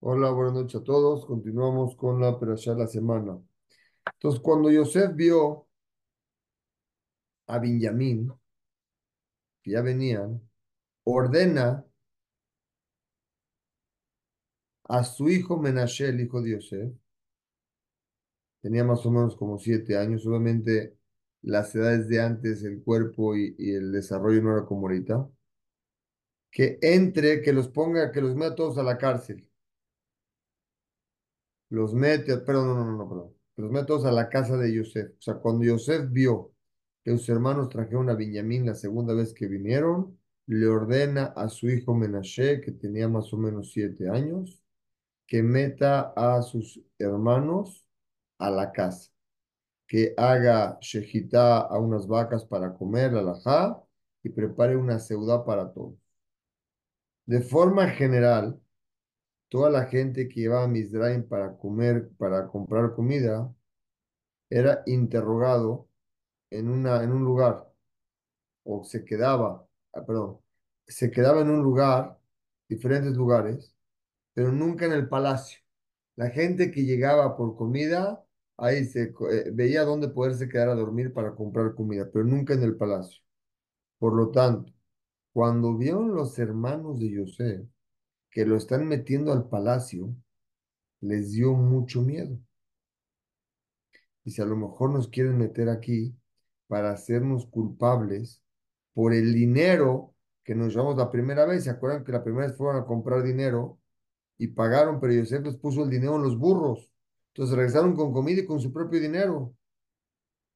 Hola, buenas noches a todos. Continuamos con la perashá de la semana. Entonces, cuando Yosef vio a Benjamín, que ya venían, ordena a su hijo Menashe, el hijo de Yosef, tenía más o menos como siete años, obviamente las edades de antes, el cuerpo y, y el desarrollo no era como ahorita, que entre, que los ponga, que los meta todos a la cárcel. Los mete, perdón, no, no, no, perdón. Los mete todos a la casa de Yosef. O sea, cuando Yosef vio que sus hermanos trajeron a Benjamín la segunda vez que vinieron, le ordena a su hijo Menashe, que tenía más o menos siete años, que meta a sus hermanos a la casa, que haga shejitá a unas vacas para comer, alajá, y prepare una ciudad para todos. De forma general, toda la gente que iba a Mizraim para comer, para comprar comida, era interrogado en, una, en un lugar o se quedaba, ah, perdón, se quedaba en un lugar, diferentes lugares, pero nunca en el palacio. La gente que llegaba por comida, ahí se eh, veía dónde poderse quedar a dormir para comprar comida, pero nunca en el palacio. Por lo tanto, cuando vieron los hermanos de José que lo están metiendo al palacio, les dio mucho miedo. Y si a lo mejor nos quieren meter aquí para hacernos culpables por el dinero que nos llevamos la primera vez. ¿Se acuerdan que la primera vez fueron a comprar dinero y pagaron, pero Yosef les puso el dinero en los burros? Entonces regresaron con comida y con su propio dinero. O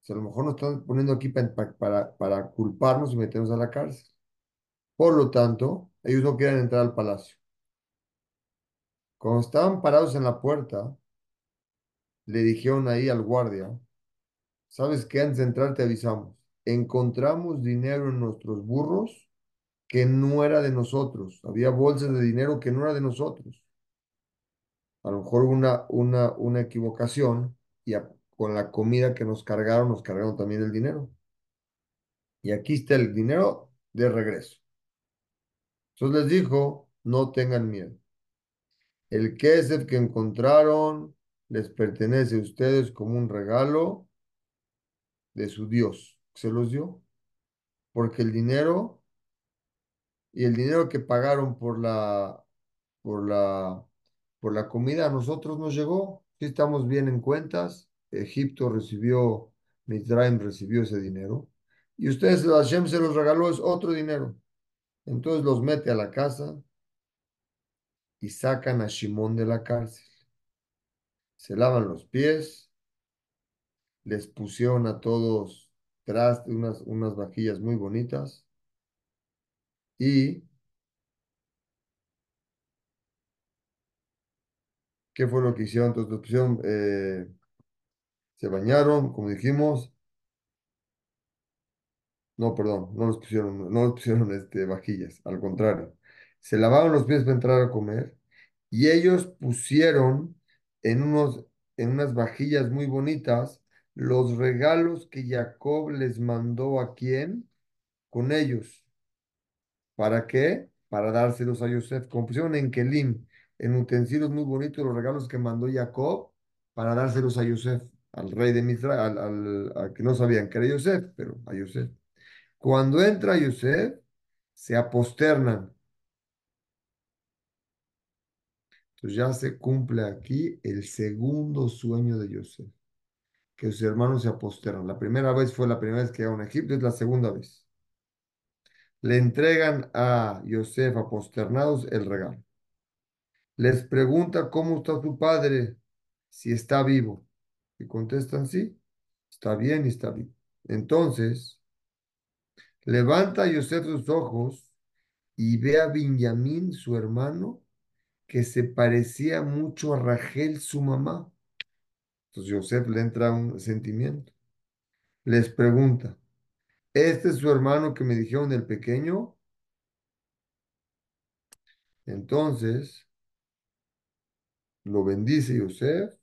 sea, a lo mejor nos están poniendo aquí para, para, para culparnos y meternos a la cárcel. Por lo tanto, ellos no quieren entrar al palacio. Cuando estaban parados en la puerta, le dijeron ahí al guardia, ¿sabes qué? Antes de entrar te avisamos. Encontramos dinero en nuestros burros que no era de nosotros. Había bolsas de dinero que no era de nosotros. A lo mejor una, una, una equivocación y con la comida que nos cargaron, nos cargaron también el dinero. Y aquí está el dinero de regreso. Entonces les dijo, no tengan miedo. El kesef que encontraron les pertenece a ustedes como un regalo de su Dios. Se los dio. Porque el dinero y el dinero que pagaron por la, por la, por la comida a nosotros nos llegó. Si estamos bien en cuentas, Egipto recibió, Mitzrayim recibió ese dinero. Y ustedes, Hashem se los regaló, es otro dinero. Entonces los mete a la casa y sacan a Shimón de la cárcel. Se lavan los pies, les pusieron a todos tras unas, unas vajillas muy bonitas y ¿qué fue lo que hicieron? Entonces pusieron, eh, se bañaron, como dijimos. No, perdón, no los pusieron, no pusieron este, vajillas, al contrario. Se lavaron los pies para entrar a comer y ellos pusieron en, unos, en unas vajillas muy bonitas los regalos que Jacob les mandó a quién, con ellos. ¿Para qué? Para dárselos a Yosef. Como pusieron en Kelim, en utensilios muy bonitos, los regalos que mandó Jacob para dárselos a Yosef, al rey de Misra, al, al, que no sabían que era Yosef, pero a Yosef. Cuando entra Yosef, se aposternan. Entonces ya se cumple aquí el segundo sueño de Yosef, que sus hermanos se aposternan. La primera vez fue la primera vez que llegaron a Egipto, es la segunda vez. Le entregan a Yosef aposternados el regalo. Les pregunta cómo está su padre, si está vivo. Y contestan sí, está bien y está vivo. Entonces, levanta Yosef sus ojos y ve a Benjamín, su hermano, que se parecía mucho a Rachel, su mamá. Entonces Yosef le entra un sentimiento. Les pregunta, ¿este es su hermano que me dijeron el pequeño? Entonces, lo bendice Yosef,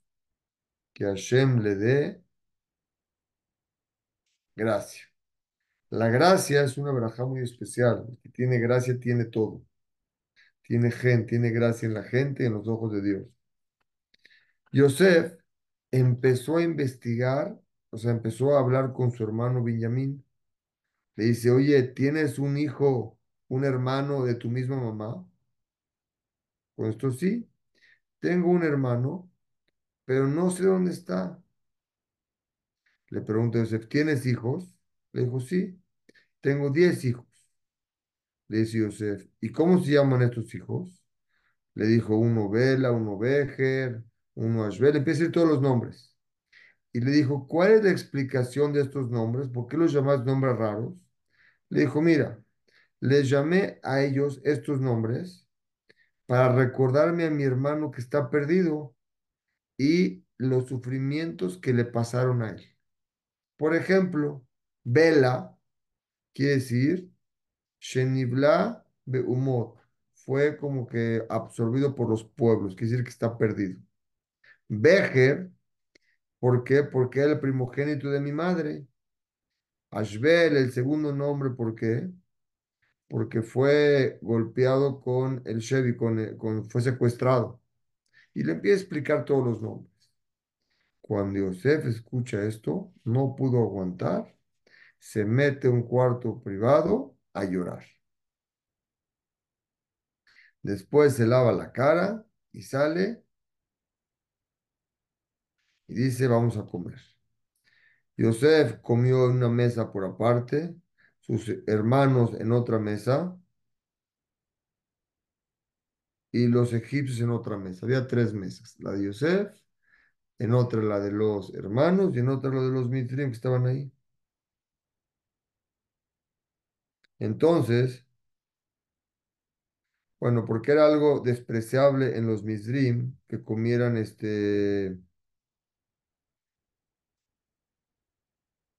que Hashem le dé gracia. La gracia es una braja muy especial. El que tiene gracia tiene todo. Tiene gen, tiene gracia en la gente en los ojos de Dios. Yosef empezó a investigar, o sea, empezó a hablar con su hermano Benjamín. Le dice, oye, ¿tienes un hijo, un hermano de tu misma mamá? Con esto sí, tengo un hermano, pero no sé dónde está. Le pregunta Yosef, ¿tienes hijos? Le dijo, sí, tengo diez hijos. Le dice Yosef, ¿y cómo se llaman estos hijos? Le dijo uno Bela, uno Bejer, uno Ashbel, empieza a decir todos los nombres. Y le dijo, ¿cuál es la explicación de estos nombres? ¿Por qué los llamas nombres raros? Le dijo, mira, les llamé a ellos estos nombres para recordarme a mi hermano que está perdido y los sufrimientos que le pasaron a él. Por ejemplo, Bela quiere decir Shenibla Beumot. Fue como que absorbido por los pueblos, quiere decir que está perdido. Bejer, ¿por qué? Porque era el primogénito de mi madre. Ashbel, el segundo nombre, ¿por qué? Porque fue golpeado con el Chevy, con, con, fue secuestrado. Y le empieza a explicar todos los nombres. Cuando Yosef escucha esto, no pudo aguantar, se mete a un cuarto privado a llorar. Después se lava la cara y sale y dice, vamos a comer. Yosef comió en una mesa por aparte, sus hermanos en otra mesa y los egipcios en otra mesa. Había tres mesas, la de Yosef, en otra la de los hermanos y en otra la de los mitrim que estaban ahí. Entonces, bueno, porque era algo despreciable en los Mizrim que comieran este.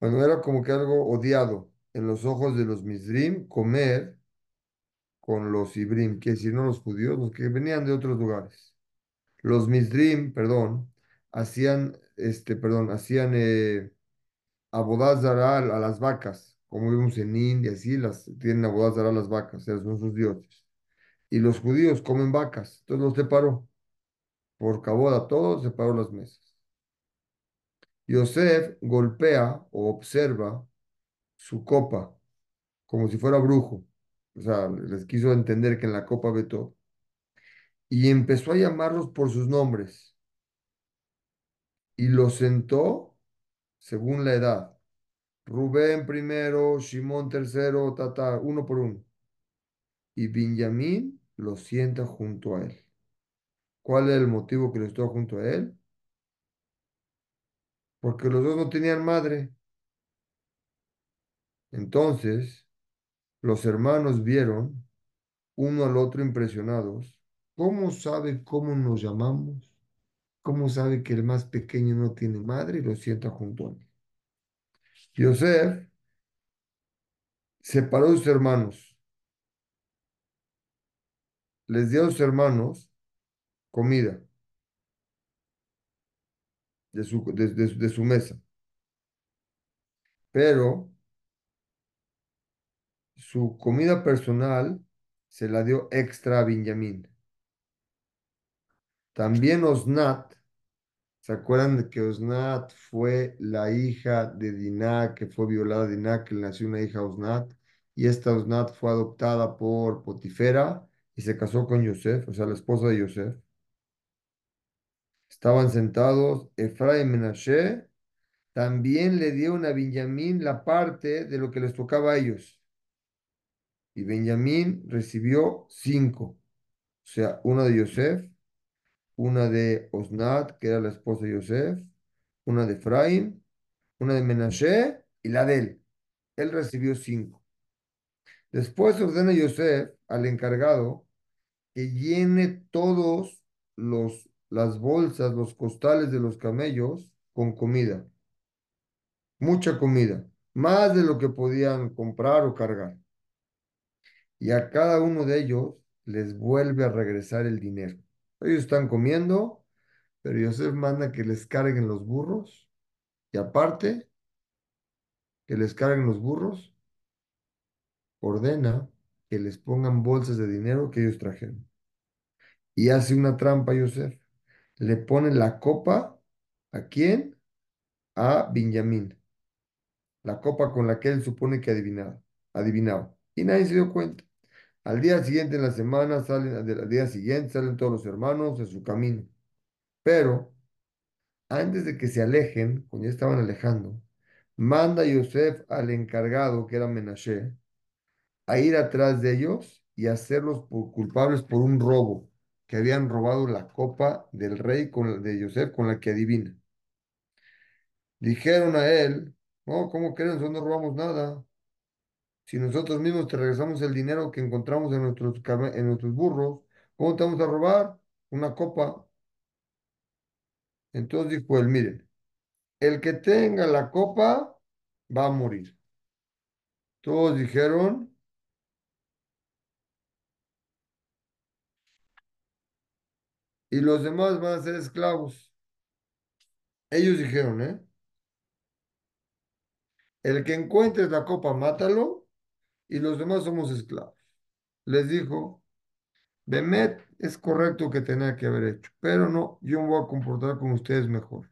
Bueno, era como que algo odiado en los ojos de los Mizrim comer con los Ibrim, que decir, no los judíos, los que venían de otros lugares. Los Mizrim, perdón, hacían, este, perdón, hacían eh, a las vacas, como vimos en India, así, las, tienen abodazara a las vacas, son sus dioses y los judíos comen vacas. Entonces los separó. Por cabod a todos, separó las mesas. Yosef golpea o observa su copa como si fuera brujo. O sea, les quiso entender que en la copa ve todo. Y empezó a llamarlos por sus nombres. Y los sentó según la edad. Rubén primero, Simón tercero, tata, uno por uno. Y Benjamín lo sienta junto a él. ¿Cuál es el motivo que lo estuvo junto a él? Porque los dos no tenían madre. Entonces, los hermanos vieron uno al otro impresionados. ¿Cómo sabe cómo nos llamamos? ¿Cómo sabe que el más pequeño no tiene madre y lo sienta junto a él? Yosef separó a sus hermanos. Les dio a sus hermanos comida de su, de, de, de su mesa. Pero su comida personal se la dio extra a Benjamín. También Osnat, ¿se acuerdan de que Osnat fue la hija de Dinah, que fue violada Dinah, que nació una hija Osnat? Y esta Osnat fue adoptada por Potifera y se casó con Yosef, o sea, la esposa de Yosef. Estaban sentados Efraín y Menashe, también le dieron a Benjamín la parte de lo que les tocaba a ellos. Y Benjamín recibió cinco, o sea, una de Yosef, una de Osnat, que era la esposa de Yosef, una de Efraín, una de Menashe y la de él. Él recibió cinco. Después ordena Yosef al encargado que llene todos los las bolsas, los costales de los camellos con comida. Mucha comida, más de lo que podían comprar o cargar. Y a cada uno de ellos les vuelve a regresar el dinero. Ellos están comiendo, pero Yosef manda que les carguen los burros y aparte que les carguen los burros, ordena que les pongan bolsas de dinero que ellos trajeron. y hace una trampa Yosef. Le pone la copa, ¿a quién? A Benjamín. La copa con la que él supone que adivinaba. adivinaba. Y nadie se dio cuenta. Al día siguiente en la semana salen, al día siguiente salen todos los hermanos en su camino. Pero antes de que se alejen, cuando ya estaban alejando, manda Yosef al encargado, que era Menashe, a ir atrás de ellos y hacerlos por- culpables por un robo, que habían robado la copa del rey con, de Yosef con la que adivina. Dijeron a él, no, ¿cómo crees? Nosotros no robamos nada. Si nosotros mismos te regresamos el dinero que encontramos en nuestros, en nuestros burros, ¿cómo te vamos a robar una copa? Entonces dijo él, miren, el que tenga la copa va a morir. Todos dijeron, y los demás van a ser esclavos. Ellos dijeron, ¿eh? El que encuentres la copa, mátalo, y los demás somos esclavos. Les dijo, Bemet es correcto que tenía que haber hecho, pero no, yo me voy a comportar con ustedes mejor.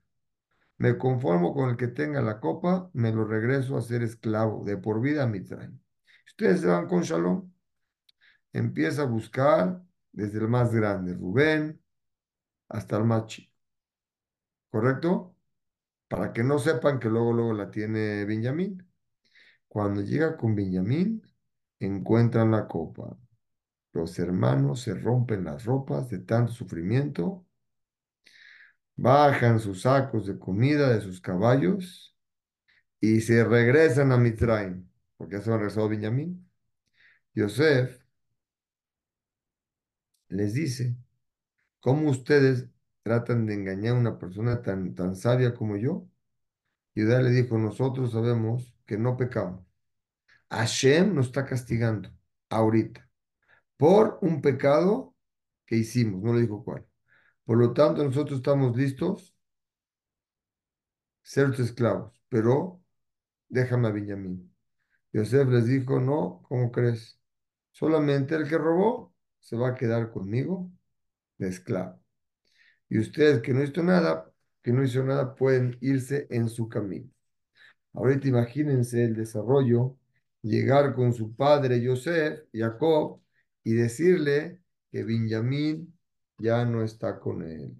Me conformo con el que tenga la copa, me lo regreso a ser esclavo de por vida a Mitzrayim. Ustedes se van con Shalom. Empieza a buscar desde el más grande, Rubén, hasta el más chico. ¿Correcto? Para que no sepan que luego, luego la tiene Benjamín. Cuando llega con Benjamín, encuentran la copa. Los hermanos se rompen las ropas de tanto sufrimiento, bajan sus sacos de comida de sus caballos y se regresan a Mitzrayim, porque ya se han regresado Benjamín. Yosef les dice, ¿cómo ustedes tratan de engañar a una persona tan, tan sabia como yo? Judá le dijo, nosotros sabemos que no pecamos. Hashem nos está castigando ahorita por un pecado que hicimos, no le dijo cuál. Por lo tanto, nosotros estamos listos ser esclavos, pero déjame a Benjamín. Yosef les dijo, no, ¿cómo crees? Solamente el que robó se va a quedar conmigo de esclavo. Y ustedes que no hizo nada, que no hizo nada, pueden irse en su camino. Ahorita imagínense el desarrollo, llegar con su padre Yosef, Jacob, y decirle que Benjamín ya no está con él.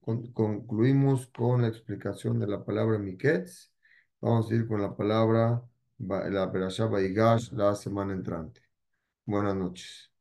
Con- concluimos con la explicación de la palabra Miketz. Vamos a ir con la palabra, la Perashá Baigash la semana entrante. Buenas noches.